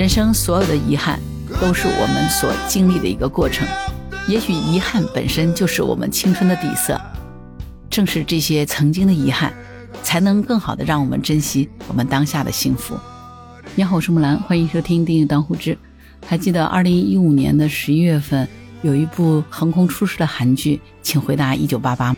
人生所有的遗憾，都是我们所经历的一个过程。也许遗憾本身就是我们青春的底色，正是这些曾经的遗憾，才能更好的让我们珍惜我们当下的幸福。你好，我是木兰，欢迎收听《订阅当户知》。还记得二零一五年的十一月份，有一部横空出世的韩剧，请回答一九八八。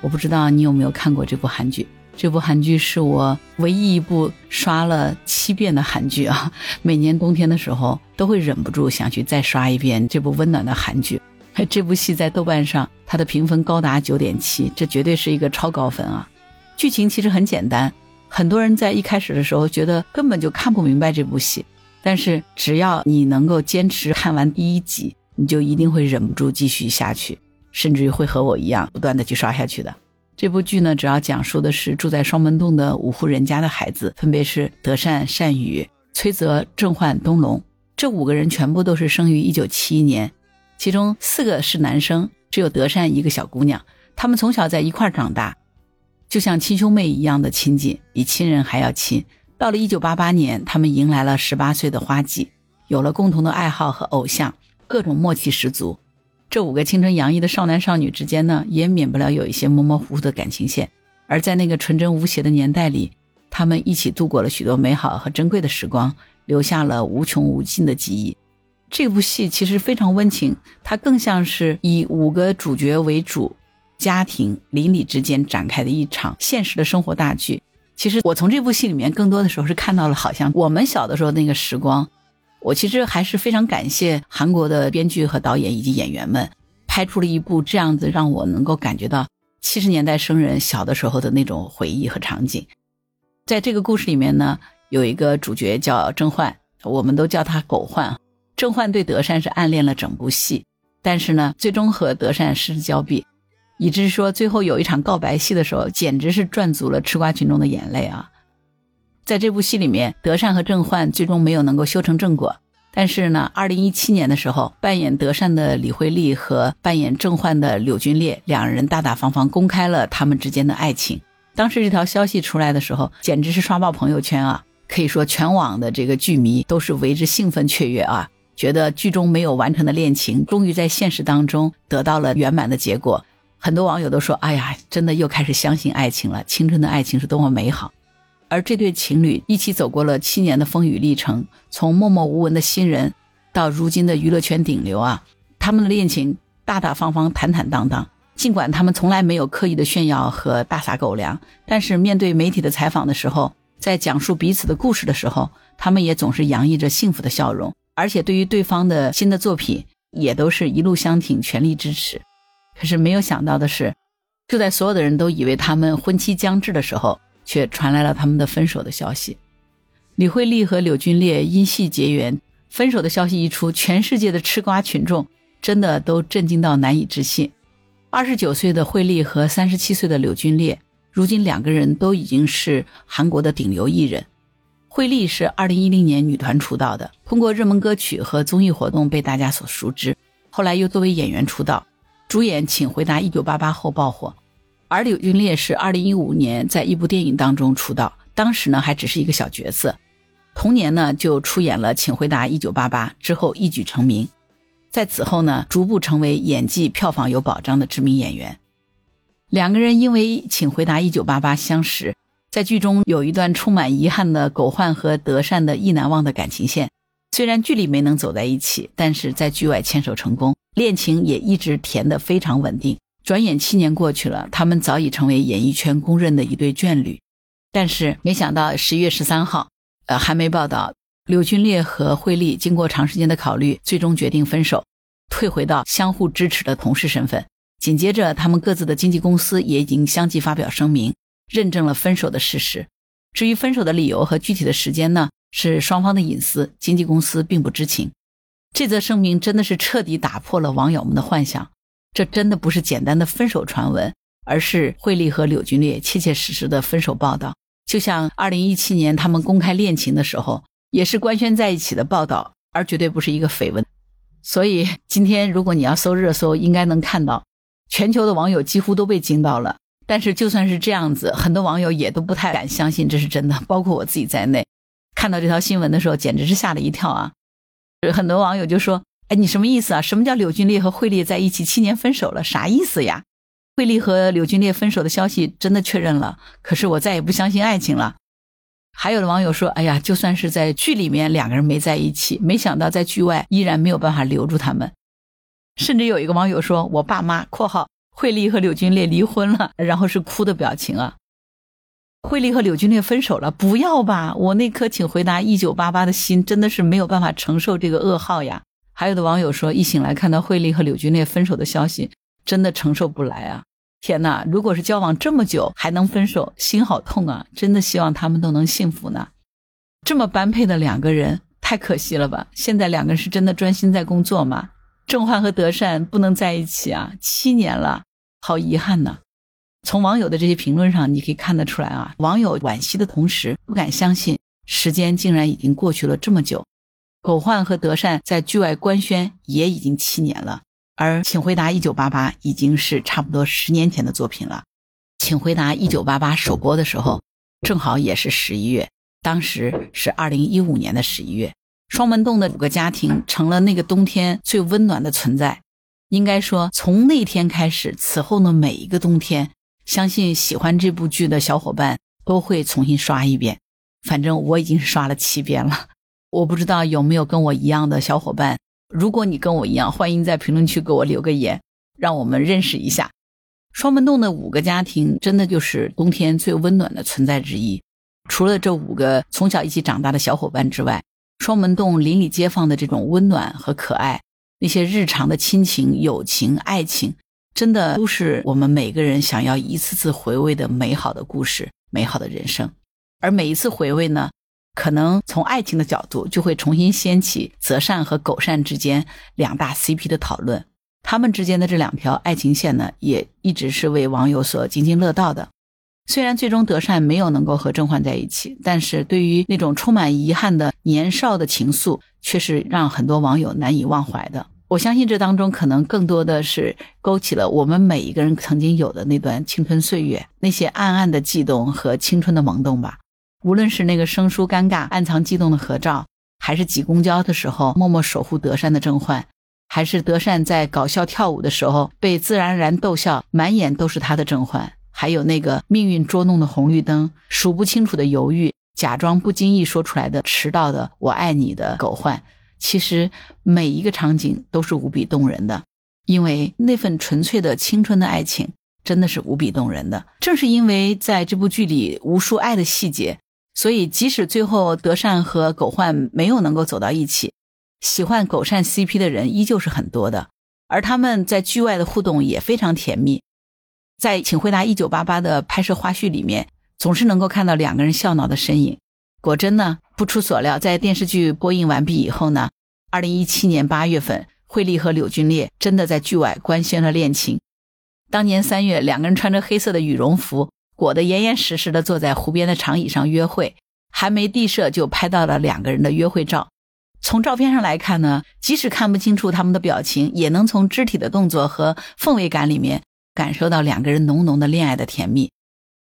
我不知道你有没有看过这部韩剧。这部韩剧是我唯一一部刷了七遍的韩剧啊！每年冬天的时候都会忍不住想去再刷一遍这部温暖的韩剧。这部戏在豆瓣上，它的评分高达九点七，这绝对是一个超高分啊！剧情其实很简单，很多人在一开始的时候觉得根本就看不明白这部戏，但是只要你能够坚持看完第一集，你就一定会忍不住继续下去，甚至于会和我一样不断的去刷下去的。这部剧呢，主要讲述的是住在双门洞的五户人家的孩子，分别是德善、善宇、崔泽、郑焕、东龙。这五个人全部都是生于一九七一年，其中四个是男生，只有德善一个小姑娘。他们从小在一块长大，就像亲兄妹一样的亲近，比亲人还要亲。到了一九八八年，他们迎来了十八岁的花季，有了共同的爱好和偶像，各种默契十足。这五个青春洋溢的少男少女之间呢，也免不了有一些模模糊糊的感情线。而在那个纯真无邪的年代里，他们一起度过了许多美好和珍贵的时光，留下了无穷无尽的记忆。这部戏其实非常温情，它更像是以五个主角为主，家庭邻里之间展开的一场现实的生活大剧。其实我从这部戏里面更多的时候是看到了，好像我们小的时候那个时光。我其实还是非常感谢韩国的编剧和导演以及演员们，拍出了一部这样子让我能够感觉到七十年代生人小的时候的那种回忆和场景。在这个故事里面呢，有一个主角叫郑焕，我们都叫他狗焕。郑焕对德善是暗恋了整部戏，但是呢，最终和德善失之交臂，以致说最后有一场告白戏的时候，简直是赚足了吃瓜群众的眼泪啊。在这部戏里面，德善和郑焕最终没有能够修成正果。但是呢，二零一七年的时候，扮演德善的李惠利和扮演郑焕的柳俊烈两人大大方方公开了他们之间的爱情。当时这条消息出来的时候，简直是刷爆朋友圈啊！可以说，全网的这个剧迷都是为之兴奋雀跃啊，觉得剧中没有完成的恋情，终于在现实当中得到了圆满的结果。很多网友都说：“哎呀，真的又开始相信爱情了，青春的爱情是多么美好。”而这对情侣一起走过了七年的风雨历程，从默默无闻的新人，到如今的娱乐圈顶流啊，他们的恋情大大方方、坦坦荡荡。尽管他们从来没有刻意的炫耀和大撒狗粮，但是面对媒体的采访的时候，在讲述彼此的故事的时候，他们也总是洋溢着幸福的笑容，而且对于对方的新的作品，也都是一路相挺、全力支持。可是没有想到的是，就在所有的人都以为他们婚期将至的时候，却传来了他们的分手的消息。李惠利和柳俊烈因戏结缘，分手的消息一出，全世界的吃瓜群众真的都震惊到难以置信。二十九岁的惠利和三十七岁的柳俊烈，如今两个人都已经是韩国的顶流艺人。惠利是二零一零年女团出道的，通过热门歌曲和综艺活动被大家所熟知，后来又作为演员出道，主演《请回答一九八八》后爆火。而柳俊烈是二零一五年在一部电影当中出道，当时呢还只是一个小角色，同年呢就出演了《请回答一九八八》，之后一举成名，在此后呢逐步成为演技票房有保障的知名演员。两个人因为《请回答一九八八》相识，在剧中有一段充满遗憾的狗焕和德善的意难忘的感情线，虽然剧里没能走在一起，但是在剧外牵手成功，恋情也一直甜得非常稳定。转眼七年过去了，他们早已成为演艺圈公认的一对眷侣。但是没想到十一月十三号，呃，韩媒报道，柳俊烈和惠利经过长时间的考虑，最终决定分手，退回到相互支持的同事身份。紧接着，他们各自的经纪公司也已经相继发表声明，认证了分手的事实。至于分手的理由和具体的时间呢，是双方的隐私，经纪公司并不知情。这则声明真的是彻底打破了网友们的幻想。这真的不是简单的分手传闻，而是惠利和柳俊烈切切实实的分手报道。就像二零一七年他们公开恋情的时候，也是官宣在一起的报道，而绝对不是一个绯闻。所以今天如果你要搜热搜，应该能看到，全球的网友几乎都被惊到了。但是就算是这样子，很多网友也都不太敢相信这是真的，包括我自己在内。看到这条新闻的时候，简直是吓了一跳啊！很多网友就说：“你什么意思啊？什么叫柳俊烈和惠利在一起七年分手了？啥意思呀？”惠利和柳俊烈分手的消息真的确认了，可是我再也不相信爱情了。还有的网友说：“哎呀，就算是在剧里面两个人没在一起，没想到在剧外依然没有办法留住他们。”甚至有一个网友说：“我爸妈（括号惠利和柳俊烈离婚了），然后是哭的表情啊。惠利和柳俊烈分手了，不要吧！我那颗请回答一九八八的心真的是没有办法承受这个噩耗呀。”还有的网友说：“一醒来看到惠利和柳俊烈分手的消息，真的承受不来啊！天哪，如果是交往这么久还能分手，心好痛啊！真的希望他们都能幸福呢。这么般配的两个人，太可惜了吧？现在两个人是真的专心在工作吗？”郑焕和德善不能在一起啊，七年了，好遗憾呐。从网友的这些评论上，你可以看得出来啊，网友惋惜的同时，不敢相信时间竟然已经过去了这么久。狗焕和德善在剧外官宣也已经七年了，而《请回答一九八八》已经是差不多十年前的作品了。《请回答一九八八》首播的时候，正好也是十一月，当时是二零一五年的十一月。双门洞的五个家庭成了那个冬天最温暖的存在。应该说，从那天开始，此后的每一个冬天，相信喜欢这部剧的小伙伴都会重新刷一遍。反正我已经刷了七遍了。我不知道有没有跟我一样的小伙伴。如果你跟我一样，欢迎在评论区给我留个言，让我们认识一下。双门洞的五个家庭真的就是冬天最温暖的存在之一。除了这五个从小一起长大的小伙伴之外，双门洞邻里街坊的这种温暖和可爱，那些日常的亲情、友情、爱情，真的都是我们每个人想要一次次回味的美好的故事、美好的人生。而每一次回味呢，可能从爱情的角度，就会重新掀起择善和狗善之间两大 CP 的讨论。他们之间的这两条爱情线呢，也一直是为网友所津津乐道的。虽然最终德善没有能够和甄嬛在一起，但是对于那种充满遗憾的年少的情愫，却是让很多网友难以忘怀的。我相信这当中可能更多的是勾起了我们每一个人曾经有的那段青春岁月，那些暗暗的悸动和青春的萌动吧。无论是那个生疏尴尬、暗藏悸动的合照，还是挤公交的时候默默守护德善的甄嬛，还是德善在搞笑跳舞的时候被自然而然逗笑，满眼都是他的甄嬛。还有那个命运捉弄的红绿灯，数不清楚的犹豫，假装不经意说出来的迟到的“我爱你”的狗焕，其实每一个场景都是无比动人的，因为那份纯粹的青春的爱情真的是无比动人的。正是因为在这部剧里无数爱的细节，所以即使最后德善和狗焕没有能够走到一起，喜欢狗善 CP 的人依旧是很多的，而他们在剧外的互动也非常甜蜜。在《请回答一九八八》的拍摄花絮里面，总是能够看到两个人笑闹的身影。果真呢，不出所料，在电视剧播映完毕以后呢，二零一七年八月份，惠利和柳俊烈真的在剧外官宣了恋情。当年三月，两个人穿着黑色的羽绒服，裹得严严实实的坐在湖边的长椅上约会，还没地设就拍到了两个人的约会照。从照片上来看呢，即使看不清楚他们的表情，也能从肢体的动作和氛围感里面。感受到两个人浓浓的恋爱的甜蜜，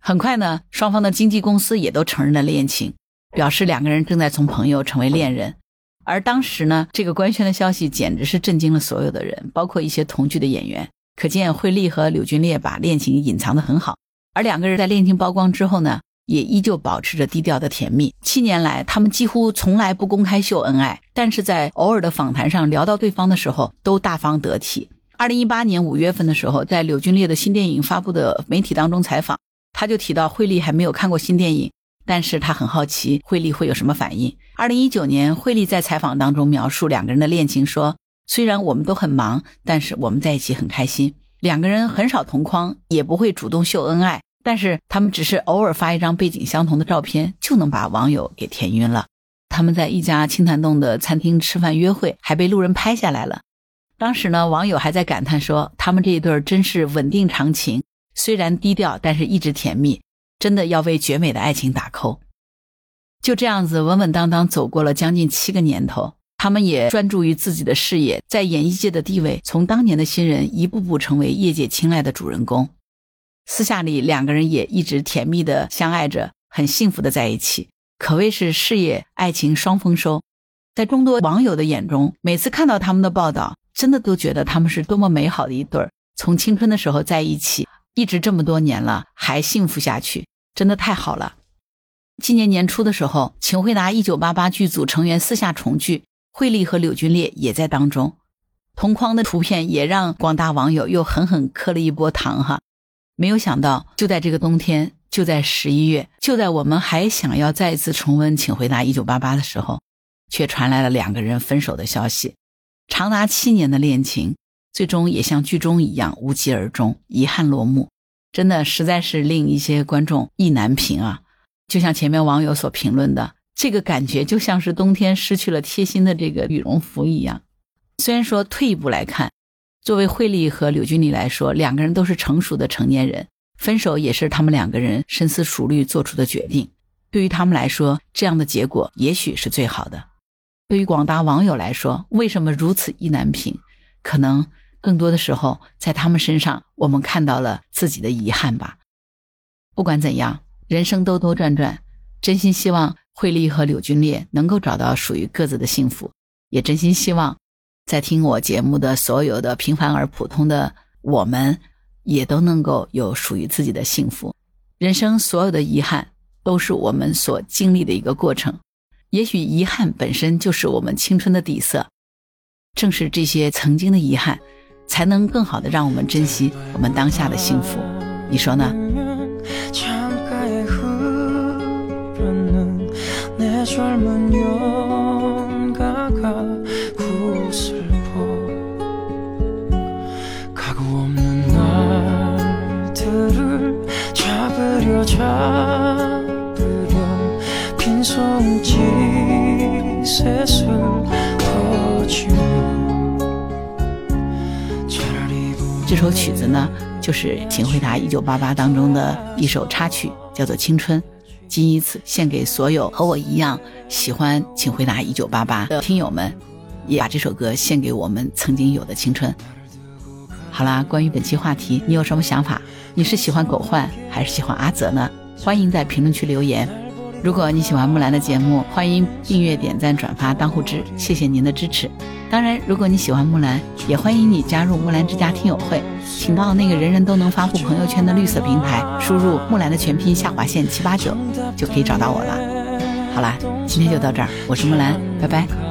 很快呢，双方的经纪公司也都承认了恋情，表示两个人正在从朋友成为恋人。而当时呢，这个官宣的消息简直是震惊了所有的人，包括一些同剧的演员。可见惠利和柳俊烈把恋情隐藏得很好，而两个人在恋情曝光之后呢，也依旧保持着低调的甜蜜。七年来，他们几乎从来不公开秀恩爱，但是在偶尔的访谈上聊到对方的时候，都大方得体。二零一八年五月份的时候，在柳俊烈的新电影发布的媒体当中采访，他就提到惠利还没有看过新电影，但是他很好奇惠利会有什么反应。二零一九年，惠利在采访当中描述两个人的恋情，说虽然我们都很忙，但是我们在一起很开心。两个人很少同框，也不会主动秀恩爱，但是他们只是偶尔发一张背景相同的照片，就能把网友给甜晕了。他们在一家青潭洞的餐厅吃饭约会，还被路人拍下来了。当时呢，网友还在感叹说：“他们这一对真是稳定长情，虽然低调，但是一直甜蜜，真的要为绝美的爱情打 call。”就这样子稳稳当当走过了将近七个年头，他们也专注于自己的事业，在演艺界的地位从当年的新人一步步成为业界青睐的主人公。私下里，两个人也一直甜蜜的相爱着，很幸福的在一起。可谓是事业爱情双丰收。在众多网友的眼中，每次看到他们的报道，真的都觉得他们是多么美好的一对儿，从青春的时候在一起，一直这么多年了还幸福下去，真的太好了。今年年初的时候，《请回答一九八八》剧组成员私下重聚，惠利和柳俊烈也在当中。同框的图片也让广大网友又狠狠磕了一波糖哈！没有想到，就在这个冬天，就在十一月，就在我们还想要再次重温《请回答一九八八》的时候，却传来了两个人分手的消息。长达七年的恋情，最终也像剧中一样无疾而终，遗憾落幕。真的实在是令一些观众意难平啊！就像前面网友所评论的，这个感觉就像是冬天失去了贴心的这个羽绒服一样。虽然说退一步来看，作为惠利和柳俊丽来说，两个人都是成熟的成年人，分手也是他们两个人深思熟虑做出的决定。对于他们来说，这样的结果也许是最好的。对于广大网友来说，为什么如此意难平？可能更多的时候，在他们身上，我们看到了自己的遗憾吧。不管怎样，人生兜兜转转，真心希望惠利和柳俊烈能够找到属于各自的幸福，也真心希望。在听我节目的所有的平凡而普通的我们，也都能够有属于自己的幸福。人生所有的遗憾，都是我们所经历的一个过程。也许遗憾本身就是我们青春的底色，正是这些曾经的遗憾，才能更好的让我们珍惜我们当下的幸福。你说呢？这首曲子呢，就是《请回答一九八八》当中的一首插曲，叫做《青春》。仅以此献给所有和我一样喜欢《请回答一九八八》的听友们，也把这首歌献给我们曾经有的青春。好啦，关于本期话题，你有什么想法？你是喜欢狗焕还是喜欢阿泽呢？欢迎在评论区留言。如果你喜欢木兰的节目，欢迎订阅、点赞、转发、当护知，谢谢您的支持。当然，如果你喜欢木兰，也欢迎你加入木兰之家听友会，请到那个人人都能发布朋友圈的绿色平台，输入木兰的全拼下划线七八九，就可以找到我了。好啦，今天就到这儿，我是木兰，拜拜。